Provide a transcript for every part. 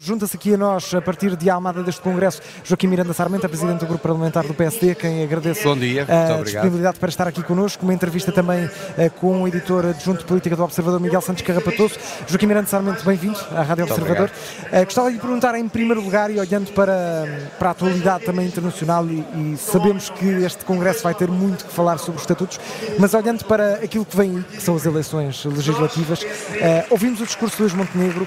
Junta-se aqui a nós, a partir de Almada deste Congresso, Joaquim Miranda Sarmenta, Presidente do Grupo Parlamentar do PSD, quem agradeço Bom dia, a disponibilidade para estar aqui connosco, uma entrevista também uh, com o editor adjunto de política do Observador, Miguel Santos Carrapatoso. Joaquim Miranda Sarmento, bem-vindo à Rádio Muito Observador. Uh, gostava de lhe perguntar, em primeiro lugar, e olhando para, para a atualidade também internacional, e, e, sabemos que este Congresso vai ter muito que falar sobre os estatutos, mas olhando para aquilo que vem que são as eleições legislativas, uh, ouvimos o discurso de Luís Montenegro,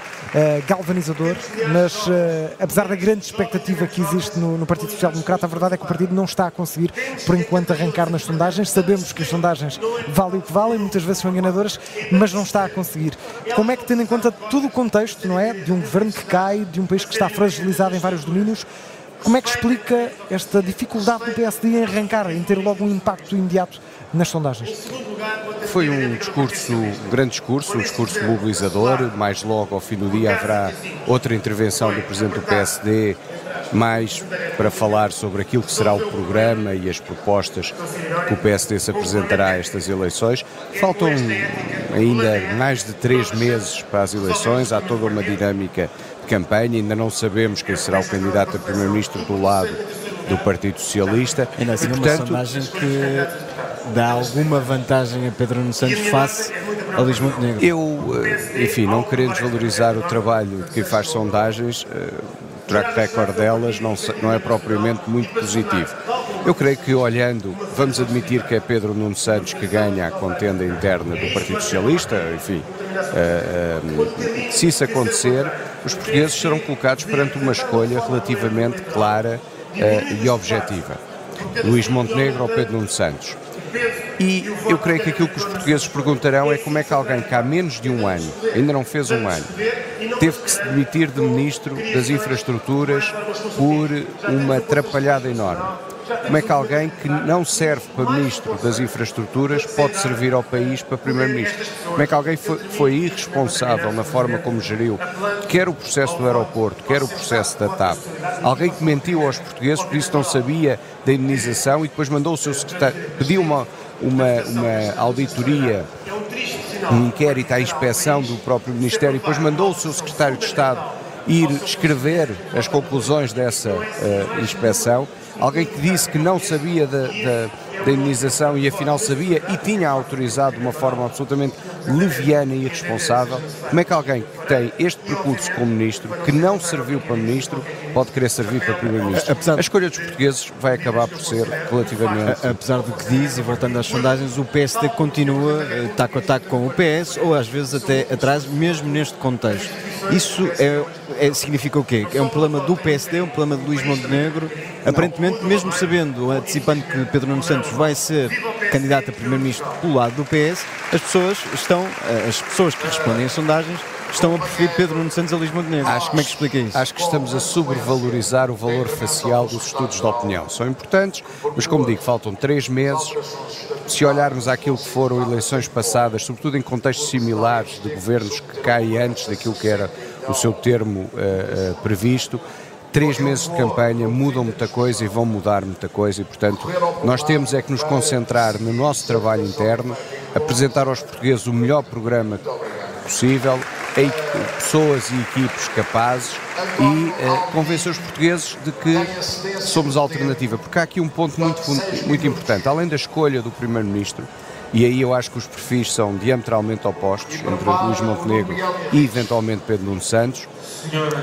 galvanizador, mas uh, apesar da grande expectativa que existe no, no, Partido Social Democrata, a verdade é que o partido não está a conseguir, por enquanto, arrancar nas sondagens. Sabemos que as sondagens valem o que valem, muitas vezes são enganadoras, mas não está a conseguir. Como é que, tendo em conta todo o contexto, não é? De um governo que cai, de um país que está fragilizado em vários domínios, como é que explica esta dificuldade do PSD em arrancar, em ter logo um impacto imediato nas sondagens? Foi um discurso, um grande discurso, um discurso mobilizador. Mais logo, ao fim do dia, haverá outra intervenção do Presidente do PSD, mais para falar sobre aquilo que será o programa e as propostas que o PSD se apresentará a estas eleições. Faltam ainda mais de três meses para as eleições, há toda uma dinâmica de campanha, ainda não sabemos quem será o candidato a Primeiro-Ministro do lado do Partido Socialista. Ainda assim, e, portanto, uma sondagem que dá alguma vantagem a Pedro Nuno Santos face a Luís Montenegro? Eu, eh, enfim, não querendo desvalorizar o trabalho de quem faz sondagens, eh, o track record delas não, não é propriamente muito positivo. Eu creio que olhando, vamos admitir que é Pedro Nuno Santos que ganha a contenda interna do Partido Socialista, enfim, uh, se isso acontecer, os portugueses serão colocados perante uma escolha relativamente clara e objetiva. Luís Montenegro ou Pedro Nuno Santos. E eu creio que aquilo que os portugueses perguntarão é como é que alguém que há menos de um ano, ainda não fez um ano, teve que se demitir de ministro das infraestruturas por uma atrapalhada enorme. Como é que alguém que não serve para Ministro das Infraestruturas pode servir ao país para Primeiro-Ministro? Como é que alguém foi, foi, irresponsável na forma como geriu quer o processo do aeroporto, quer o processo da TAP? Alguém que mentiu aos portugueses, por isso não sabia da indenização e depois mandou o seu secretário, pediu uma, uma, uma auditoria um inquérito à inspeção do próprio Ministério e depois mandou o seu secretário de Estado ir escrever as conclusões dessa uh, inspeção alguém que disse que não sabia da, da, da, indenização e afinal sabia e tinha autorizado de uma forma absolutamente leviana e irresponsável, como é que alguém tem este percurso como ministro, que não serviu para ministro, pode querer servir para primeiro-ministro? A escolha dos portugueses vai acabar por ser relativamente... Apesar do que diz, e voltando às sondagens, o PSD continua eh, taco a taco com o PS, ou às vezes até atrás, mesmo neste contexto. Isso é, é, significa o quê? É um problema do PSD, é um problema de Luís Montenegro. Aparentemente, mesmo sabendo, antecipando que Pedro Nuno Santos vai ser candidato a primeiro-ministro pelo lado do PS, as pessoas estão, eh, as pessoas que respondem às sondagens, estão a preferir Pedro Nuno Santos a Luís Montenegro. Acho, Como é que explica isso? Acho que estamos a sobrevalorizar o valor facial dos estudos de opinião. São importantes, mas como digo, faltam três meses. Se olharmos àquilo que foram eleições passadas, sobretudo em contextos similares de governos que caem antes daquilo que era o seu termo uh, uh, previsto, três meses de campanha mudam muita coisa e vão mudar muita coisa e, portanto, nós temos é que nos concentrar no nosso trabalho interno, apresentar aos portugueses o melhor programa possível, pessoas e equipes capazes e uh, convencer os portugueses de que somos alternativa. Porque há aqui um ponto muito, muito importante. Além da escolha do Primeiro-Ministro, e aí eu acho que os perfis são diametralmente opostos entre Luís Montenegro e eventualmente Pedro Nuno Santos,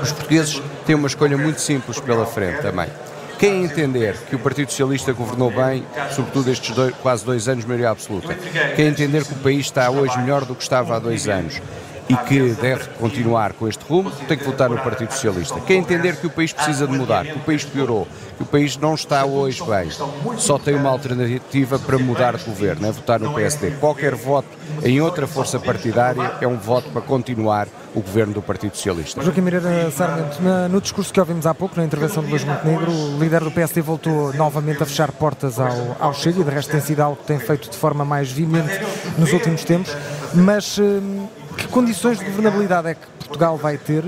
os portugueses têm uma escolha muito simples pela frente também. Quem entender que o Partido Socialista governou bem, sobretudo estes dois, quase dois anos, maioria absoluta, quem entender que o país está hoje melhor do que estava há dois anos, e que deve continuar com este rumo, tem que votar no Partido Socialista. Quem entender que o país precisa de mudar, que o país piorou, que o país não está hoje bem, só tem uma alternativa para mudar de governo, é votar no PSD. Qualquer voto em outra força partidária é um voto para continuar o governo do Partido Socialista. Joaquim Mireira Sarmento, no discurso que ouvimos há pouco, na intervenção de Luís Montenegro, o líder do PSD voltou novamente a fechar portas ao, ao Chega e de resto tem sido algo que tem feito de forma mais vimente nos últimos tempos, mas hum, que condições de governabilidade é que Portugal vai ter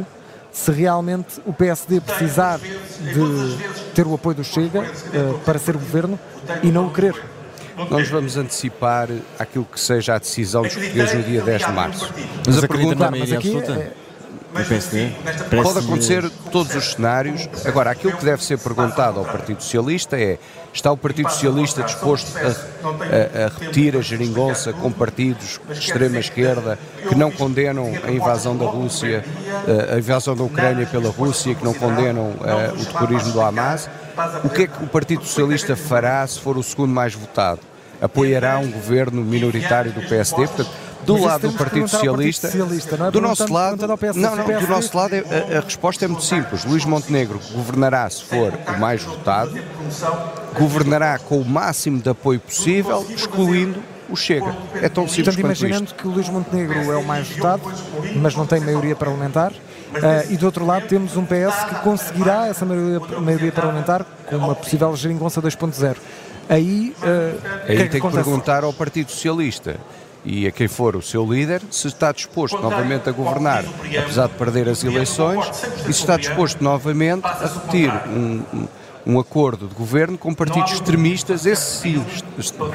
se realmente o PSD precisar de ter o apoio do Chega uh, para ser governo e não o querer? Nós vamos antecipar aquilo que seja a decisão dos portugueses no dia 10 de março. Mas, mas a pergunta, mas aqui, é, PSD? Pode acontecer todos os cenários. Agora, aquilo que deve ser perguntado ao Partido Socialista é: está o Partido Socialista disposto a, a, a repetir a geringonça com partidos de extrema esquerda que não condenam a invasão da Rússia, eh, a invasão da Ucrânia pela Rússia, que não condenam uh, o terrorismo do Hamas? O que é que o Partido Socialista fará se for o segundo mais votado? Apoiará um governo minoritário do PSD? Portanto, do Mas lado do Partido Socialista, Socialista é? do nosso lado, não, não, do nosso lado é, a, a, resposta é muito simples. Luís Montenegro governará se for o mais votado, governará com o máximo de apoio possível, excluindo o Chega. É tão simples Portanto, imaginando isto. que o Luís Montenegro é o mais votado, mas não tem maioria parlamentar, Uh, e do outro lado temos um PS que conseguirá essa maioria, maioria parlamentar com uma possível geringonça 2.0. Aí, uh, Aí que é tem que, que perguntar ao Partido Socialista e a quem for o seu líder, se está disposto novamente a governar, apesar de perder as eleições, e se está disposto novamente a repetir um, um um acordo de governo com partidos extremistas, esses sim,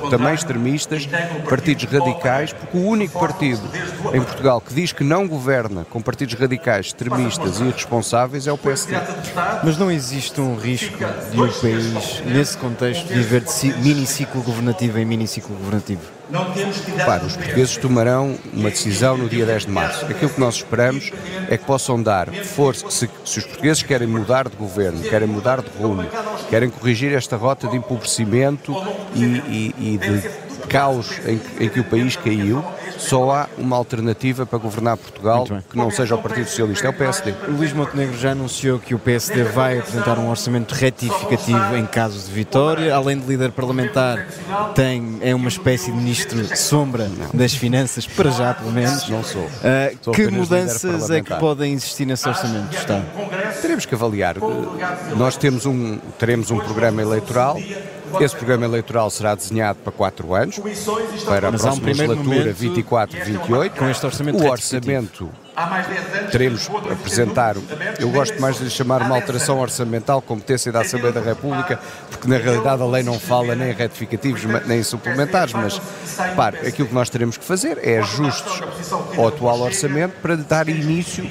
também extremistas, partidos radicais, porque o único partido em Portugal que diz que não governa com partidos radicais, extremistas e irresponsáveis é o PSD. Mas não existe um risco de o um país, nesse contexto, viver de mini ciclo governativo em mini ciclo governativo? Claro, os portugueses tomarão uma decisão no dia 10 de março. Aquilo que nós esperamos é que possam dar força, se, se os portugueses querem mudar de governo, querem mudar de rumo, querem corrigir esta rota de empobrecimento e, e, e de caos em, em que o país caiu, só há uma alternativa para governar Portugal que não seja o Partido Socialista, é o PSD. O Luís Montenegro já anunciou que o PSD vai apresentar um orçamento retificativo em caso de vitória. Além de líder parlamentar, tem, é uma espécie de ministro sombra não. das finanças, para já pelo menos. Não sou. Uh, sou que mudanças é que podem existir nesse orçamento do Estado? Teremos que avaliar. Nós temos um, teremos um programa eleitoral esse programa eleitoral será desenhado para quatro anos, para a Mas próxima um legislatura 24-28. Com este orçamento O orçamento teremos apresentar, eu gosto mais de chamar uma alteração orçamental, competência da Assembleia da República, porque na realidade a lei não fala nem em retificativos nem em suplementares, mas repare, aquilo que nós teremos que fazer é ajustes ao atual orçamento para dar início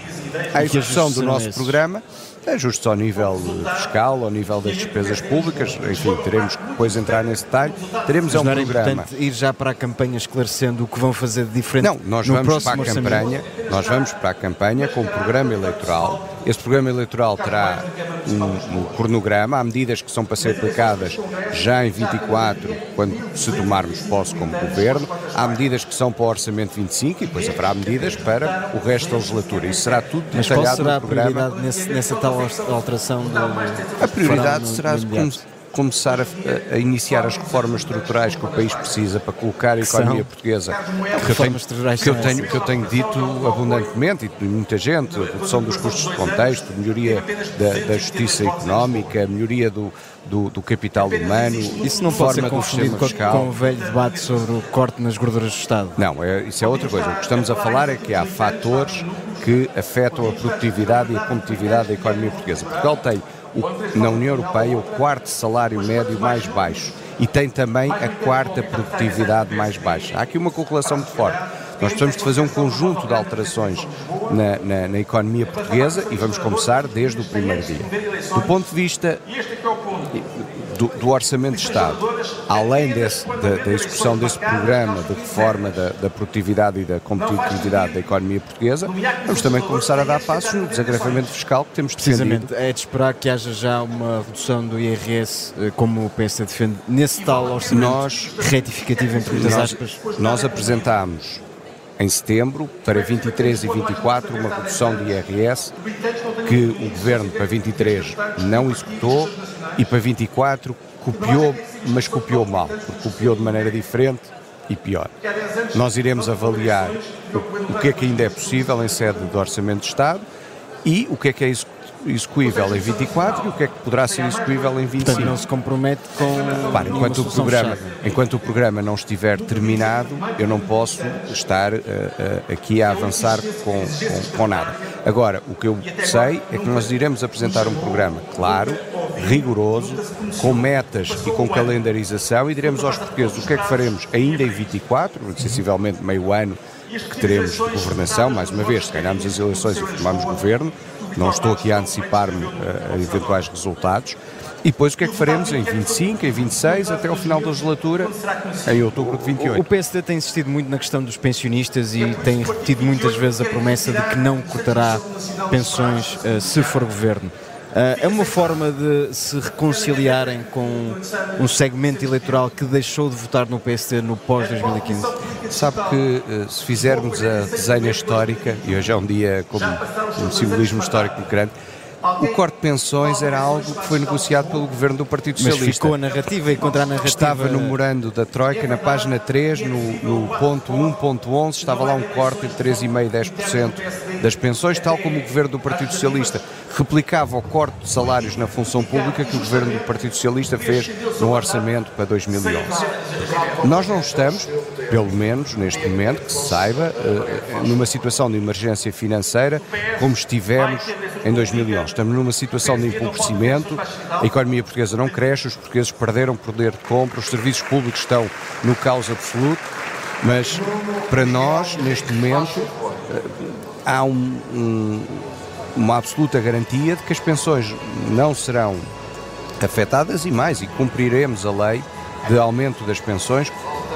à execução do nosso programa ajustes ao nível fiscal, ao nível das despesas públicas, enfim, teremos que depois entrar nesse detalhe. Teremos Mas é um programa. ir já para a campanha esclarecendo o que vão fazer de diferente. Não, nós vamos para a campanha, nós vamos para a campanha com um programa eleitoral. Esse programa eleitoral terá um, um cronograma, há medidas que são para ser aplicadas já em 24, quando se tomarmos posse como governo, há medidas que são para o orçamento 25 e depois haverá medidas para o resto da legislatura. Isso será tudo detalhado Mas qual será no programa. a prioridade nesse, nessa tal alteração do, A prioridade será como, começar a, a, iniciar as reformas estruturais que o país precisa para colocar a economia portuguesa. Que, eu tenho, que, eu tenho, que eu tenho dito abundantemente, e muita gente, a redução dos custos de contexto, melhoria da, da justiça económica, melhoria do, do, do, capital humano. Isso não pode ser confundido com, com, o velho debate sobre o corte nas gorduras do Estado. Não, é, isso é outra coisa. O que estamos a falar é que há fatores que afetam a produtividade e a competitividade da economia portuguesa. Portugal tem na União Europeia o quarto salário médio mais baixo e tem também a quarta produtividade mais baixa. Há aqui uma correlação muito forte. Nós precisamos de fazer um conjunto de alterações na, na, na, economia portuguesa e vamos começar desde o primeiro dia. Do ponto de vista do, do Orçamento de Estado, além desse, da, da, execução desse programa de reforma da, da, produtividade e da competitividade da economia portuguesa, vamos também começar a dar passos no desagravamento fiscal que temos defendido. Precisamente, é de esperar que haja já uma redução do IRS, eh, como o PS defende, nesse tal orçamento nós, retificativo, entre muitas aspas. Nós apresentámos em setembro, para 23 e 24, uma redução do IRS que o governo para 23 não executou e para 24 copiou, mas copiou mal, copiou de maneira diferente e pior. Nós iremos avaliar o, que é que ainda é possível em sede do Orçamento de Estado e o que é que é execuível em 24 e o que é que poderá ser execuível em 25. Portanto, não se compromete com. Enquanto, o programa, enquanto o programa não estiver terminado, eu não posso estar uh, uh, aqui a avançar com, com, com nada. Agora, o que eu sei é que nós iremos apresentar um programa claro, rigoroso, com metas e com calendarização e diremos aos portugueses o que é que faremos ainda em 24, sensivelmente meio ano que teremos de governação, mais uma vez, se ganharmos as eleições e formarmos governo, não estou aqui a antecipar-me a eventuais resultados, e depois o que é que faremos em 25, em 26, até ao final da legislatura, em outubro de 28? O PSD tem insistido muito na questão dos pensionistas e tem repetido muitas vezes a promessa de que não cortará pensões uh, se for governo. Uh, é uma forma de se reconciliarem com um segmento eleitoral que deixou de votar no PSD no pós-2015? Sabe que uh, se fizermos a desenha histórica, e hoje é um dia como um simbolismo histórico muito grande, o corte de pensões era algo que foi negociado pelo governo do Partido Socialista. Mas ficou a narrativa e contra a narrativa. Estava no memorando da Troika, na página 3, no, no ponto 1.11, estava lá um corte de 3,5-10% das pensões, tal como o governo do Partido Socialista replicava o corte de salários na função pública que o governo do Partido Socialista fez no orçamento para 2011. Nós não estamos, pelo menos neste momento, que se saiba, eh, numa situação de emergência financeira como estivemos em 2011. Estamos numa situação de empobrecimento, a economia portuguesa não cresce, os portugueses perderam poder de compra, os serviços públicos estão no caos absoluto, mas para nós, neste momento, eh, há um, um uma absoluta garantia de que as pensões não serão afetadas e mais, e cumpriremos a lei de aumento das pensões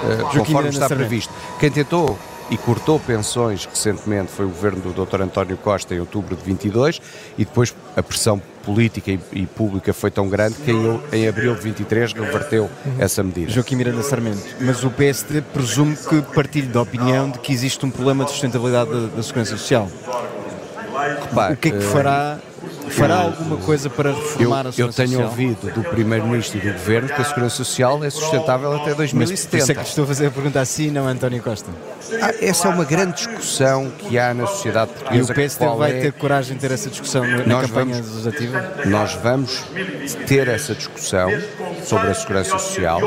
uh, conforme está previsto. Quem tentou e cortou pensões recentemente foi o governo do Dr. António Costa em outubro de 22 e depois a pressão política e, e pública foi tão grande que em, em abril de 23 reverteu uhum. essa medida. Joaquim Miranda Sarmento, mas o PSD presume que partilhe da opinião de que existe um problema de sustentabilidade da, da segurança social. Repare, o que é que fará? Fará alguma coisa para reformar eu, a Segurança Eu tenho Social? ouvido do Primeiro-Ministro e do Governo que a Segurança Social é sustentável até 2070. Mas é que estou a fazer a pergunta assim, não António Costa. Ah, essa é uma grande discussão que há na sociedade portuguesa. E o PSD vai é... ter coragem de ter essa discussão na nós campanha vamos, legislativa? Nós vamos ter essa discussão sobre a Segurança Social,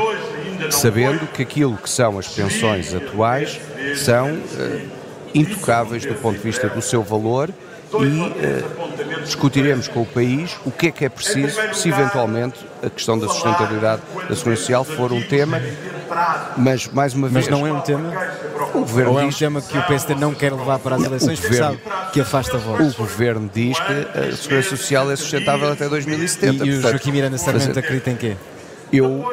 sabendo que aquilo que são as pensões atuais são uh, intocáveis do ponto de vista do seu valor e uh, discutiremos com o país o que é que é preciso se eventualmente a questão da sustentabilidade da segurança social for um tema, mas mais uma vez... Mas não é um tema? O governo Ou é um diz, tema que o PSD não quer levar para as eleições governo, sabe que afasta votos? O governo diz que a segurança social é sustentável até 2070. E, e o Joaquim Miranda Sarmento acredita em quê? Eu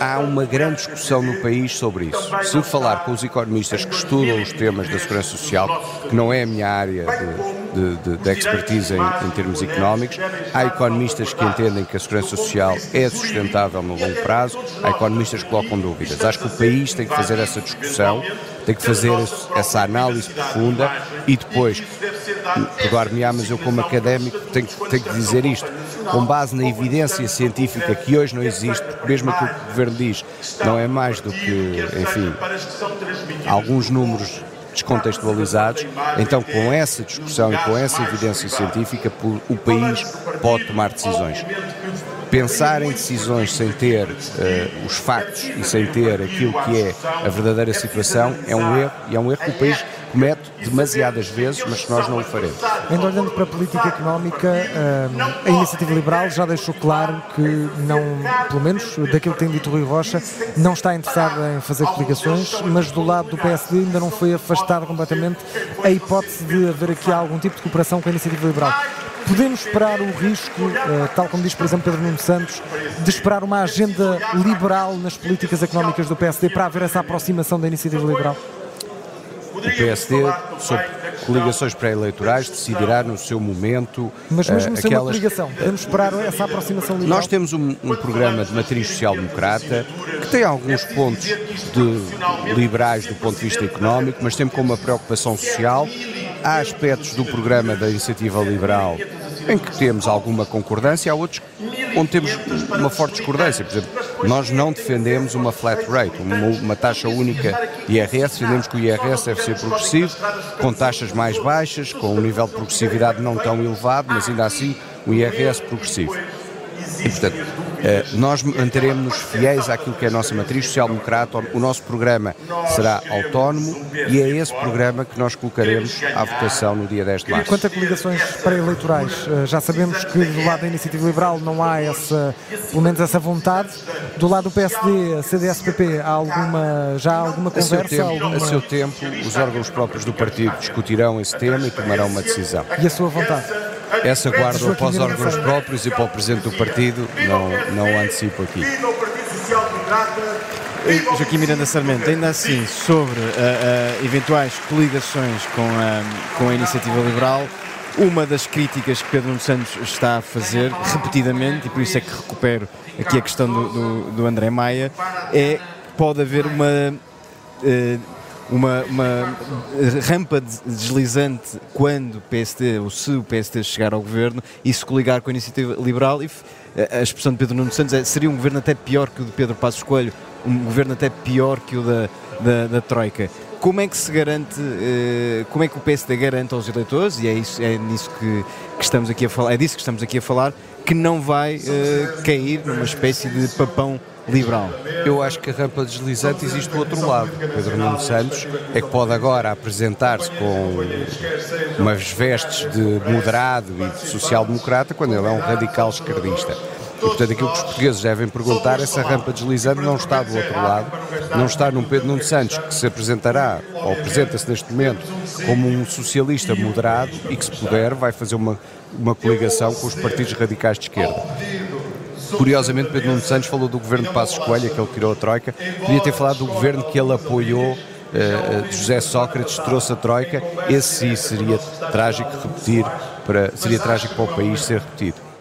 há uma grande discussão no país sobre isso. Se falar com os economistas que estudam os temas da segurança social, que não é a minha área de, de, de expertise em, em, termos económicos, há economistas que entendem que a segurança social é sustentável no longo prazo, há economistas que colocam dúvidas. Acho que o país tem que fazer essa discussão, tem que fazer essa análise profunda e depois, perdoar-me-á, mas eu como académico tenho, tenho que dizer isto, com base na evidência científica que hoje não existe, porque mesmo aquilo que o Governo diz não é mais do que, enfim, alguns números descontextualizados, então com essa discussão e com essa evidência científica o país pode tomar decisões. Pensar em decisões sem ter uh, os factos e sem ter aquilo que é a verdadeira situação é um erro e é um erro que o país comete demasiadas vezes, mas que nós não o faremos. Ainda olhando para a política económica, a Iniciativa Liberal já deixou claro que não, pelo menos daquilo que tem dito Rui Rocha, não está interessada em fazer coligações, mas do lado do PSD ainda não foi afastada completamente a hipótese de haver aqui algum tipo de cooperação com a Iniciativa Liberal. Podemos esperar o risco, tal como diz, por exemplo, Pedro Nuno Santos, de esperar uma agenda liberal nas políticas económicas do PSD para haver essa aproximação da Iniciativa Liberal? O PSD, sob coligações pré-eleitorais, decidirá no seu momento. Mas mesmo uh, sem aquelas... uma coligação, podemos esperar essa aproximação liberal? Nós temos um, um programa de matriz social-democrata que tem alguns pontos de liberais do ponto de vista económico, mas tem como uma preocupação social. Há aspectos do programa da iniciativa liberal em que temos alguma concordância, há outros onde temos uma forte discordância. Por exemplo, nós não defendemos uma flat rate, uma, uma taxa única IRS, defendemos que o IRS deve ser progressivo, com taxas mais baixas, com um nível de progressividade não tão elevado, mas ainda assim o IRS progressivo. E, portanto, eh, nós manteremos-nos fiéis àquilo que é a nossa matriz social-democrata, o nosso programa será autónomo e é esse programa que nós colocaremos à votação no dia 10 de março. Quanto a coligações pré-eleitorais, eh, já sabemos que do lado da Iniciativa Liberal não há essa, pelo menos essa vontade. Do lado do PSD, CDS-PP, há alguma, já há alguma conversa? A seu, tempo, alguma... a seu tempo, os órgãos próprios do partido discutirão esse tema e tomarão uma decisão. E a sua vontade? Essa guarda para os órgãos próprios e para o Presidente do Partido, não, não antecipo aqui. Joaquim Miranda Sarmento, ainda assim, sobre uh, uh, eventuais coligações com a, com a Iniciativa Liberal, uma das críticas que Pedro Santos está a fazer repetidamente, e por isso é que recupero aqui a questão do, do, do André Maia, é que pode haver uma uh, uma, uma rampa deslizante quando o PSD, ou se o PSD chegar ao governo e se coligar com a iniciativa liberal e a expressão de Pedro Nuno Santos é, seria um governo até pior que o de Pedro Passos Coelho, um governo até pior que o da, da, da Troika. Como é que se garante, eh, como é que o PSD garante aos eleitores, e é, isso, é nisso que, que estamos aqui a falar, é disso que estamos aqui a falar, que não vai uh, cair numa espécie de papão liberal. Eu acho que a rampa deslizante existe do outro lado. Pedro Nuno Santos é que pode agora apresentar-se com umas vestes de moderado e de social-democrata quando ele é um radical esquerdista. E, portanto, aquilo que os portugueses devem perguntar é se a rampa deslizante não está do outro lado, não está num Pedro Nuno Santos que se apresentará, ou apresenta-se neste momento, como um socialista moderado e que, se puder, vai fazer uma, uma coligação com os partidos radicais de esquerda. Curiosamente, Pedro Nuno Santos falou do governo de Passos Coelho, que ele tirou a Troika, podia ter falado do governo que ele apoiou uh, José Sócrates trouxe a Troika, esse sim seria trágico repetir, para, seria trágico para o país ser repetido.